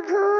Cuckoo.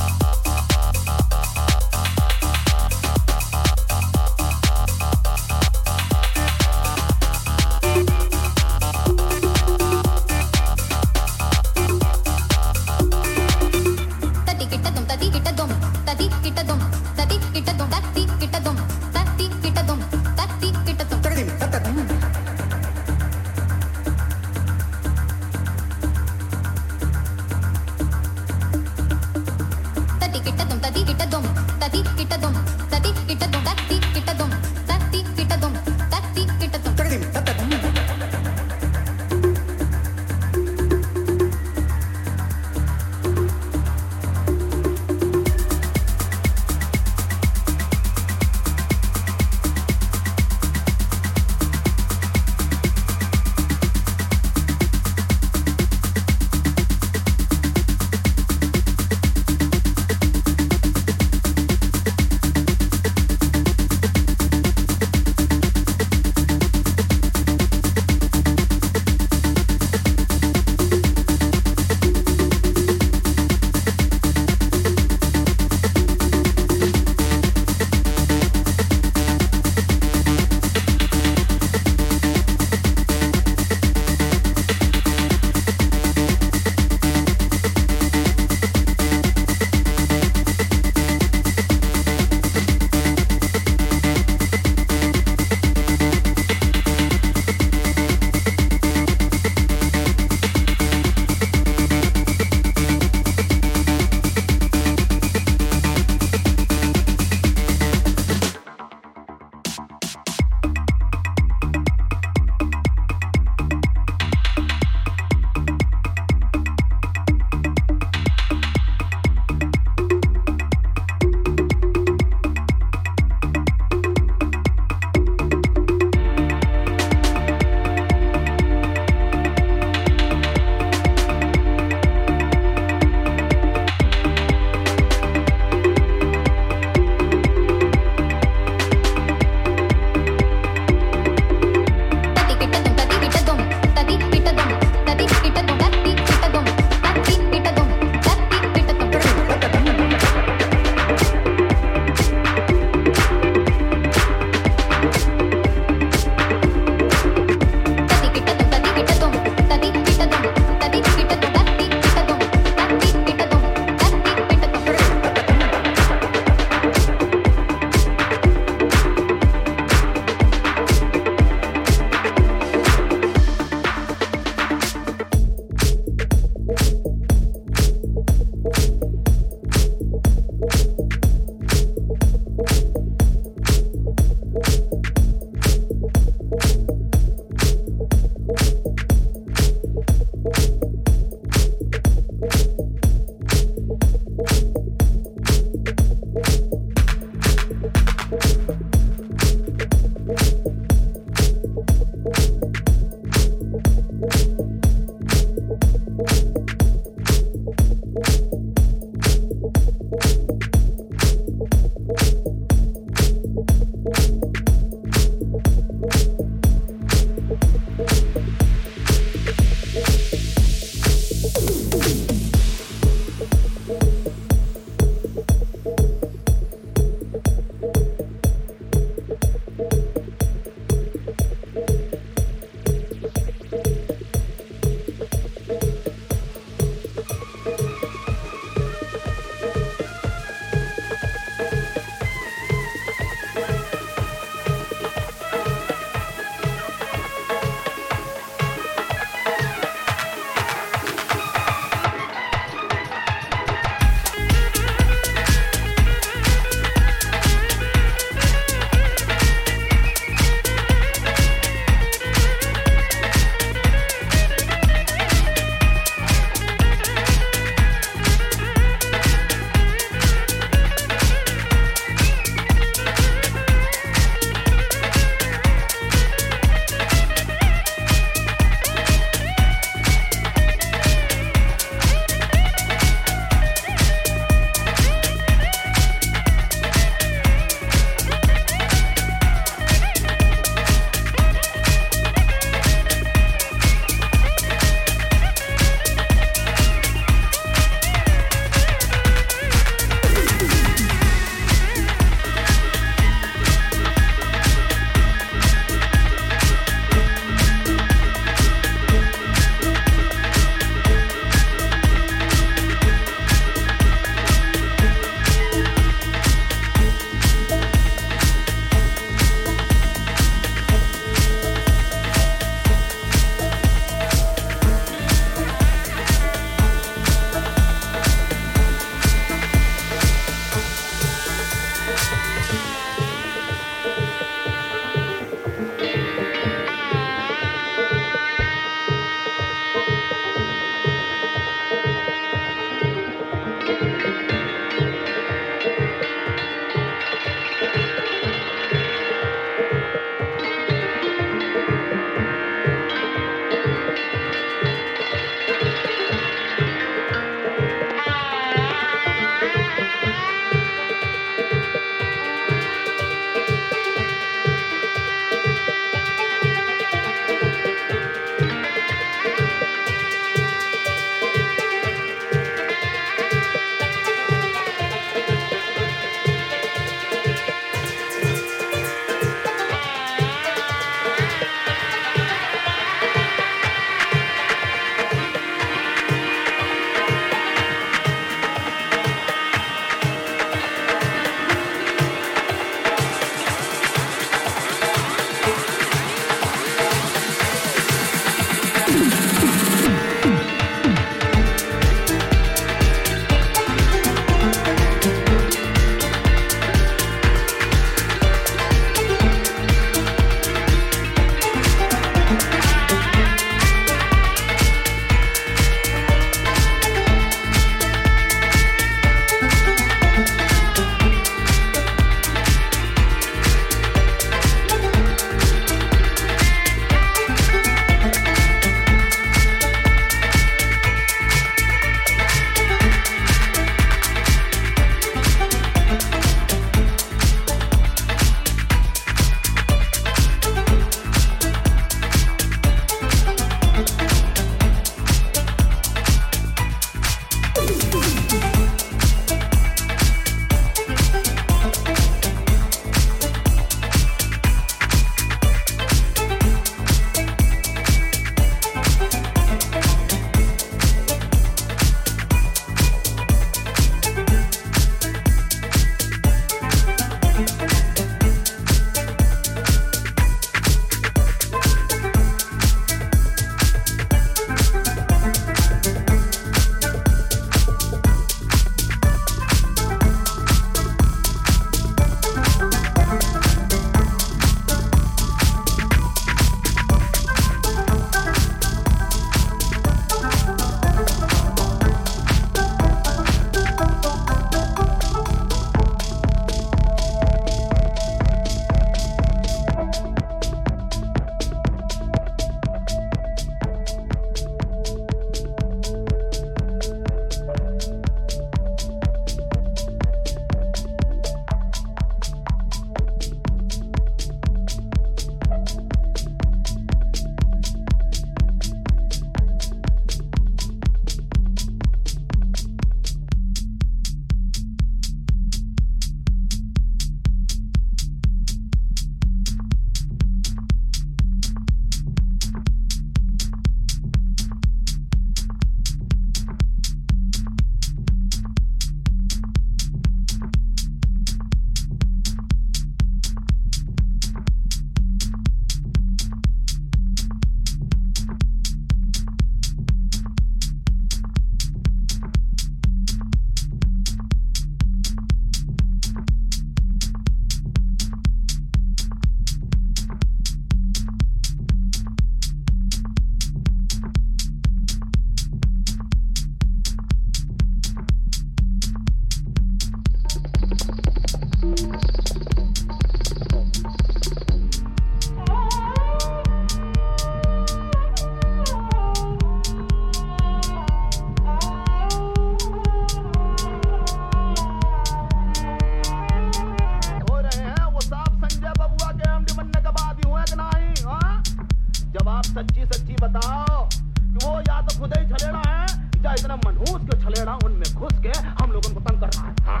इतना मनहूस के छलेड़ा उनमें घुस के हम लोगों को तंग कर रहा है हाँ,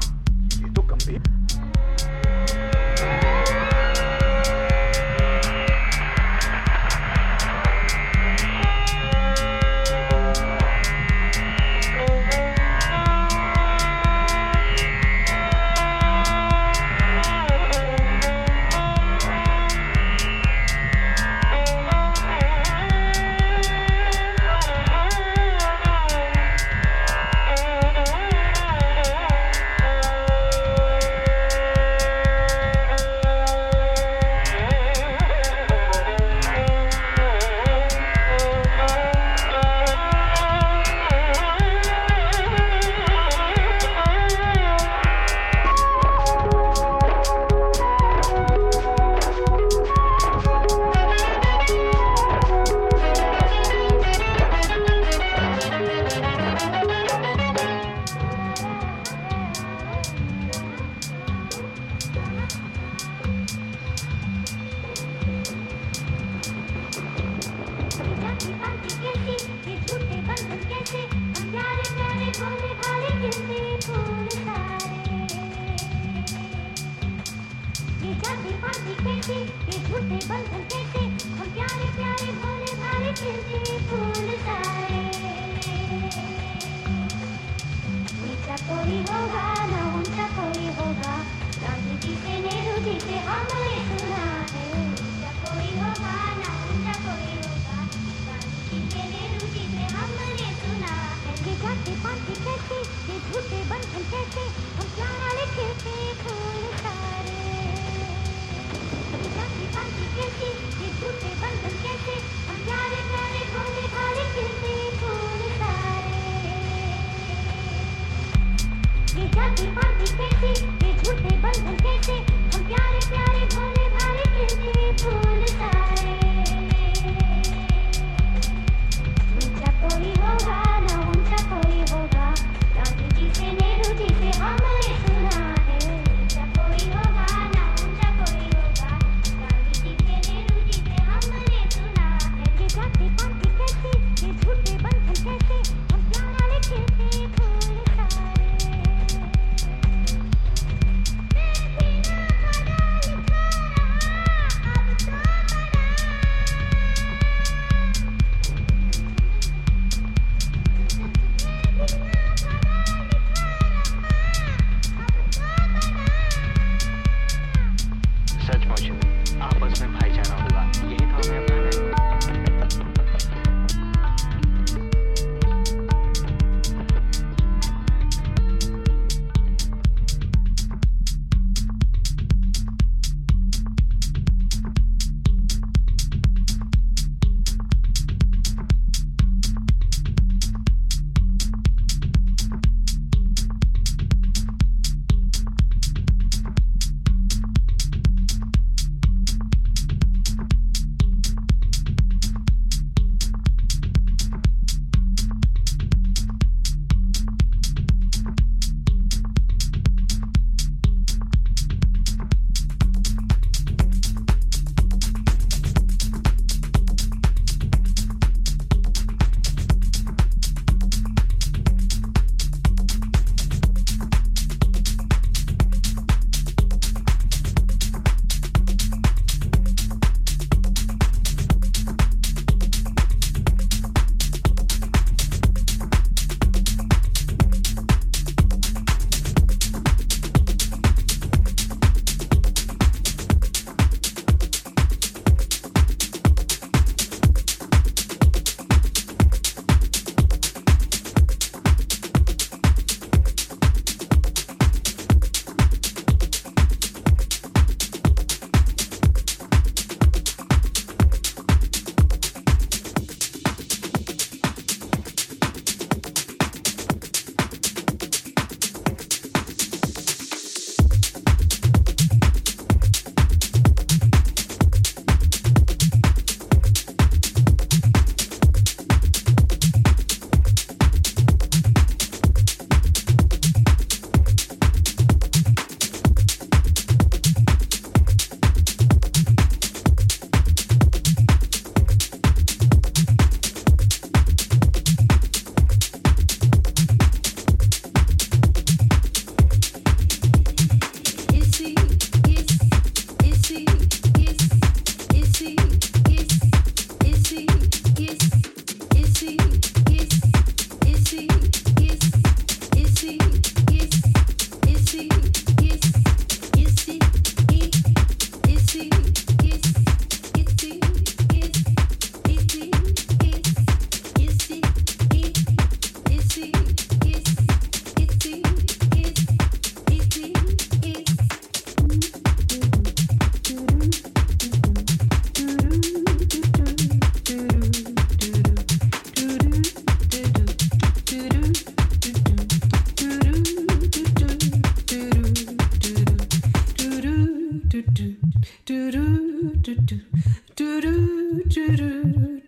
ये तो गंभीर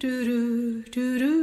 do do do do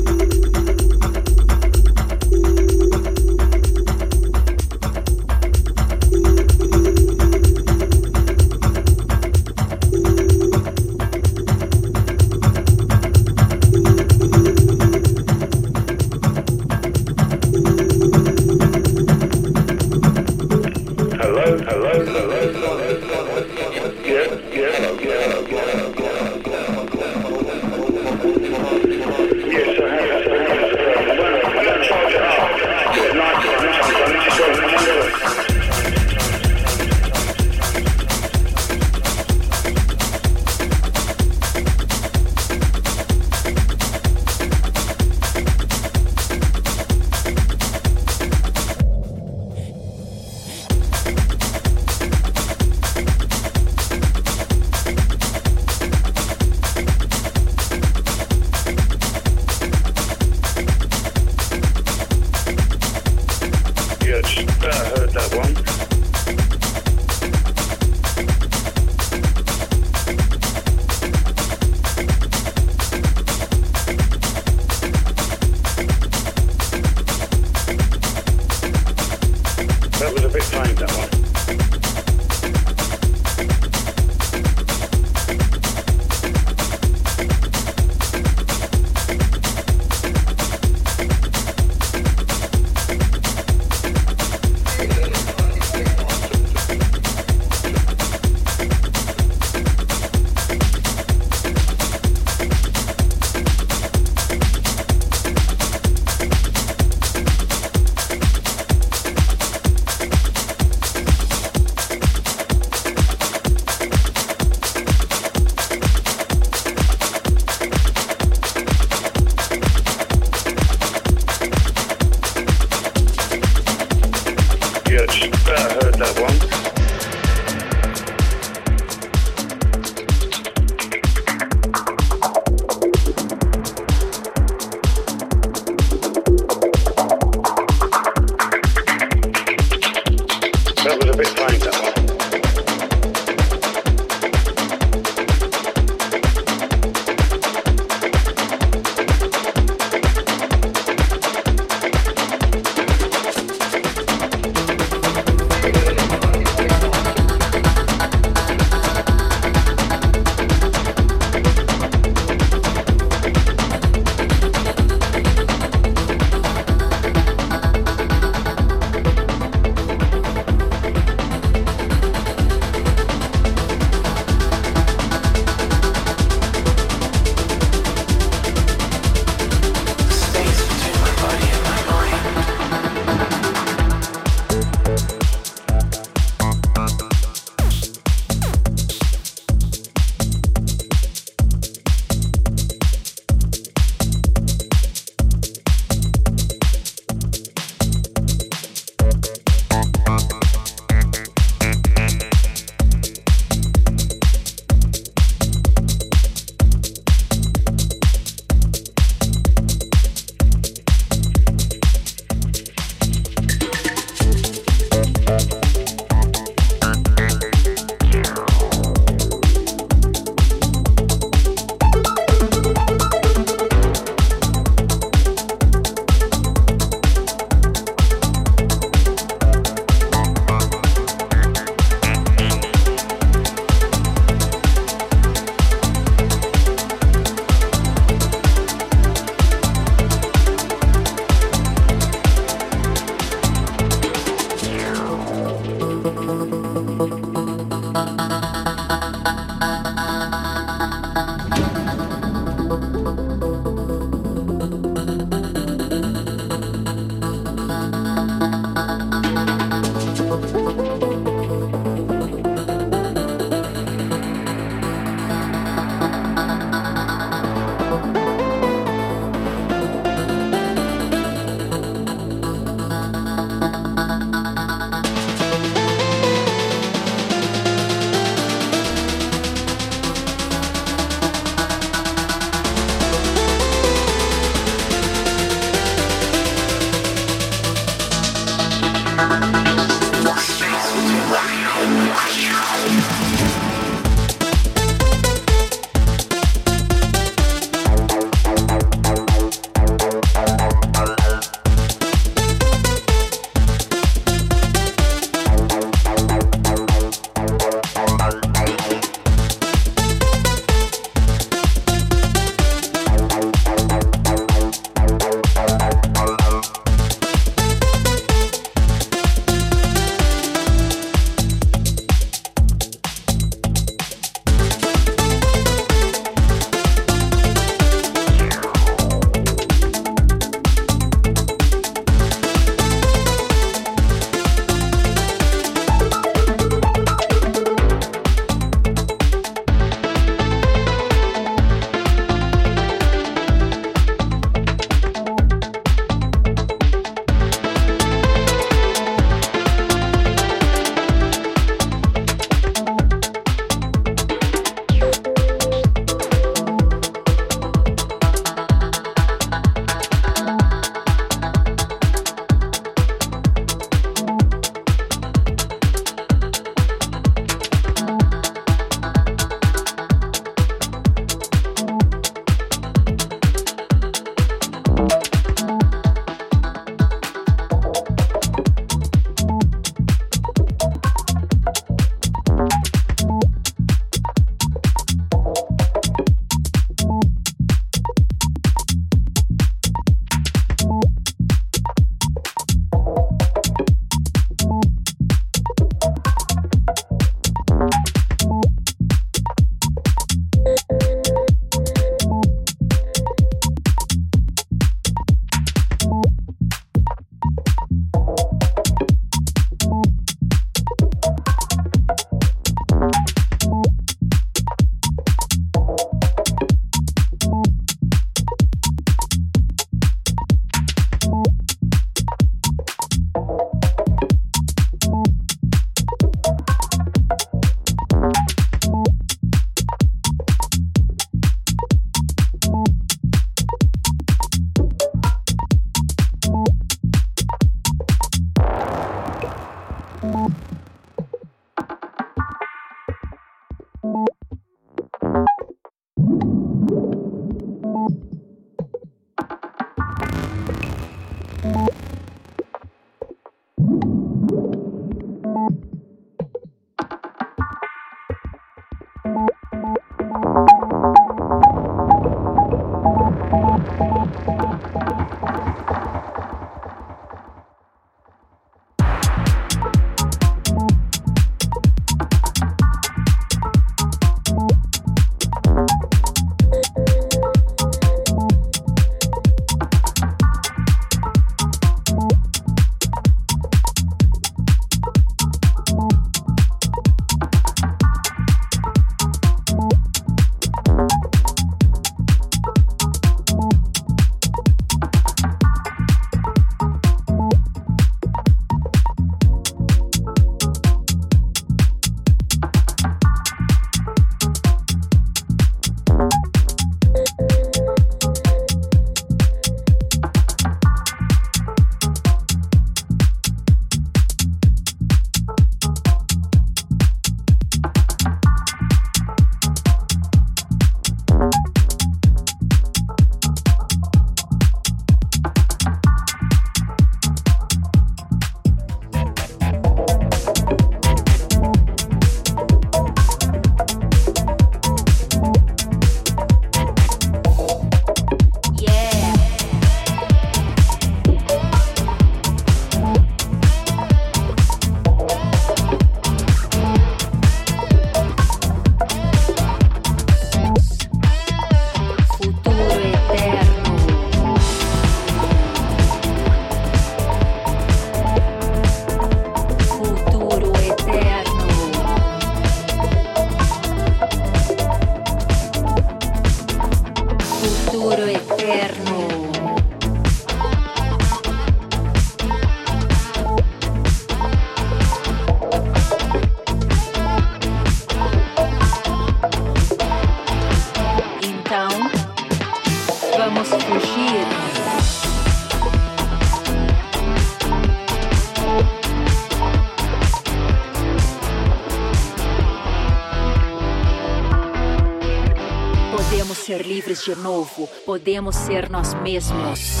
de novo. Podemos ser nós mesmos.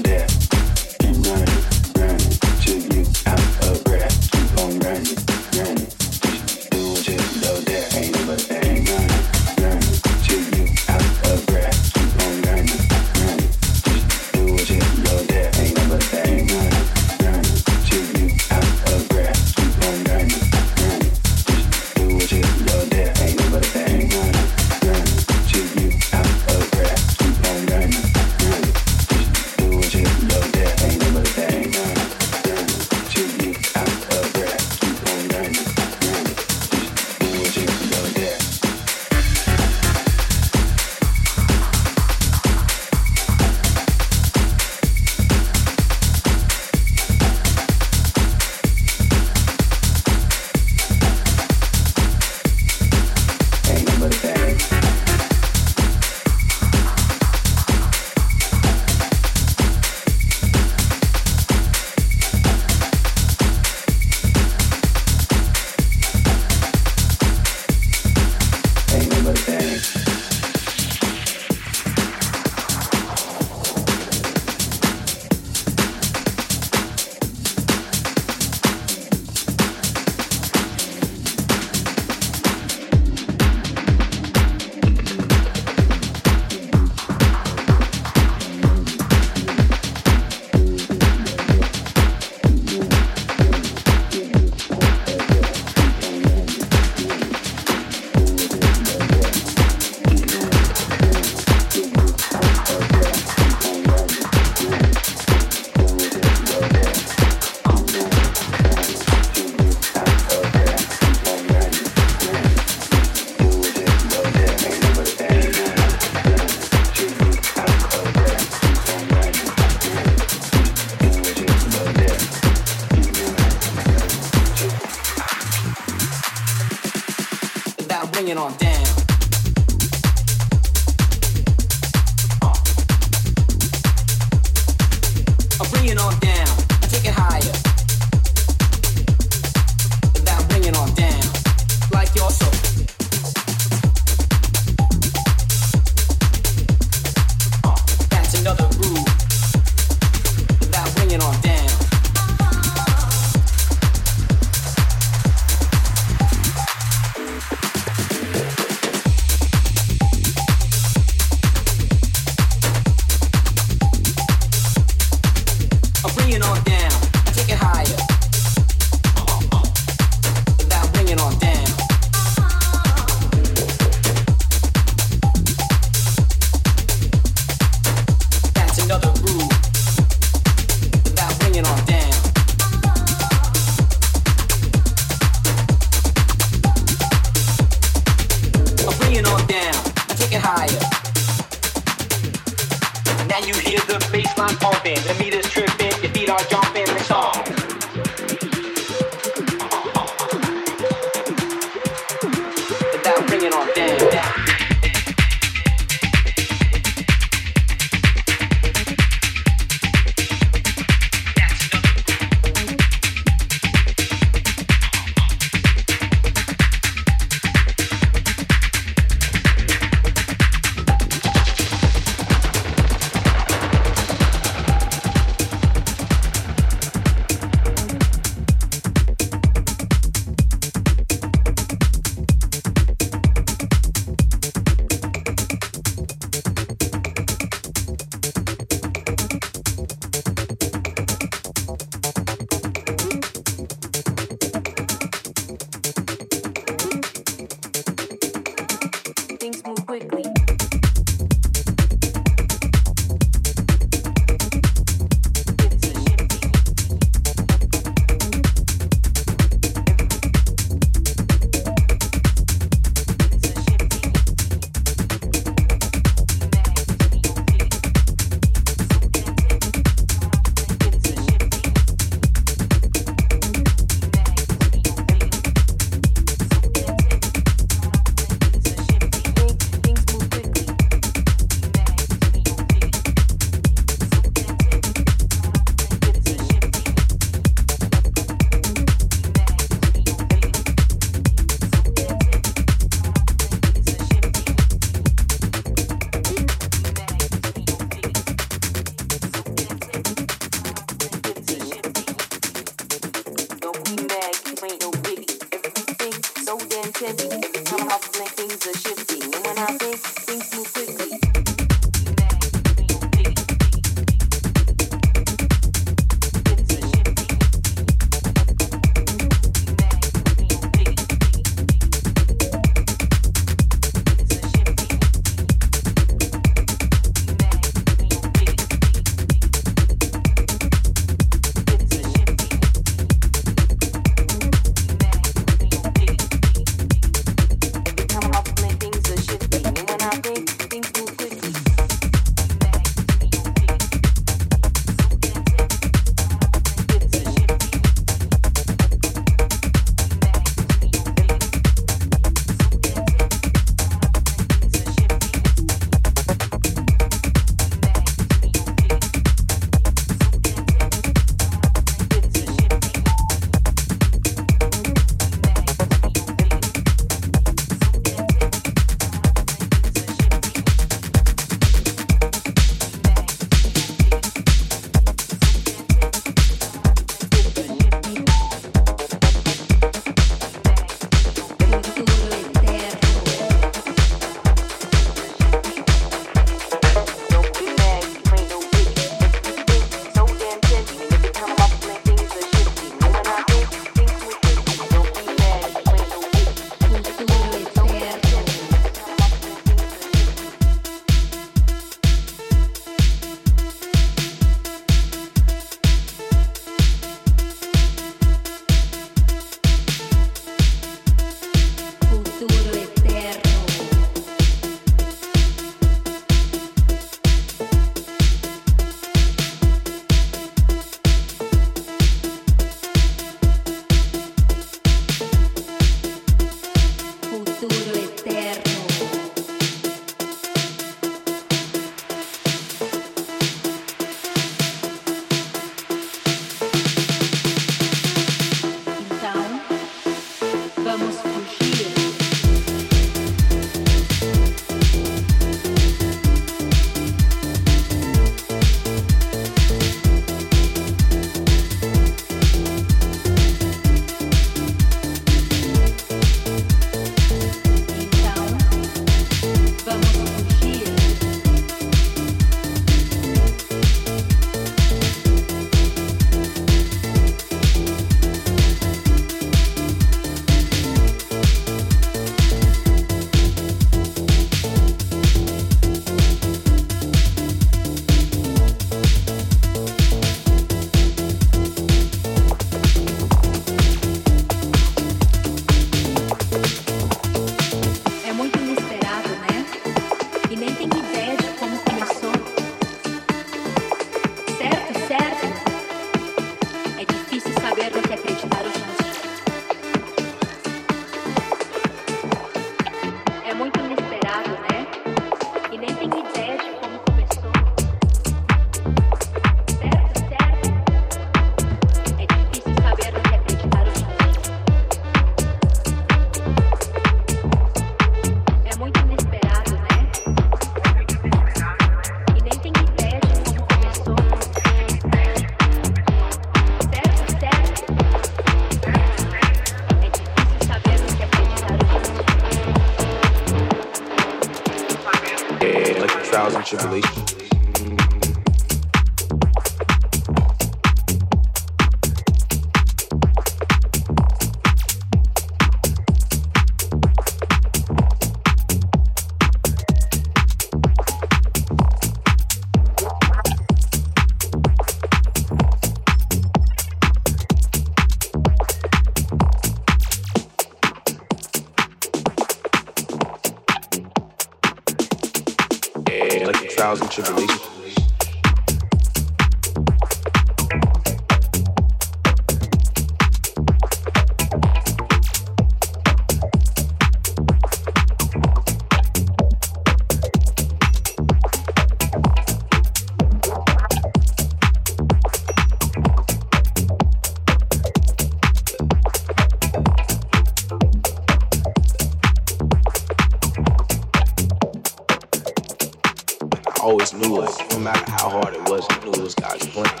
it was. I knew it was God's plan.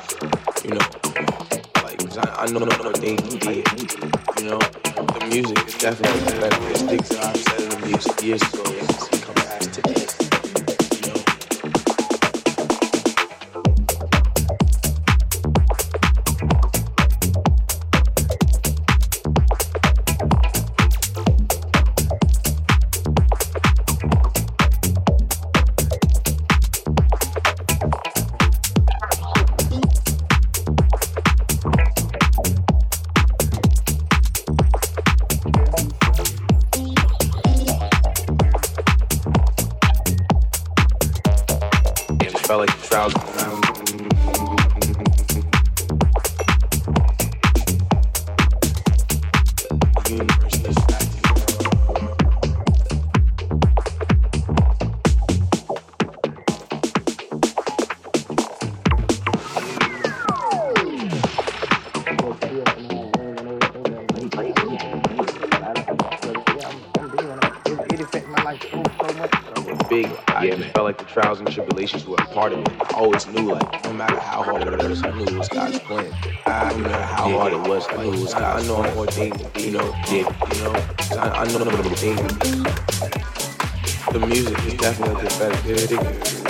You know, like I, I know everything He did. You know, the music is definitely better. It sticks out. I said in the music years ago. It's come back today. Ready?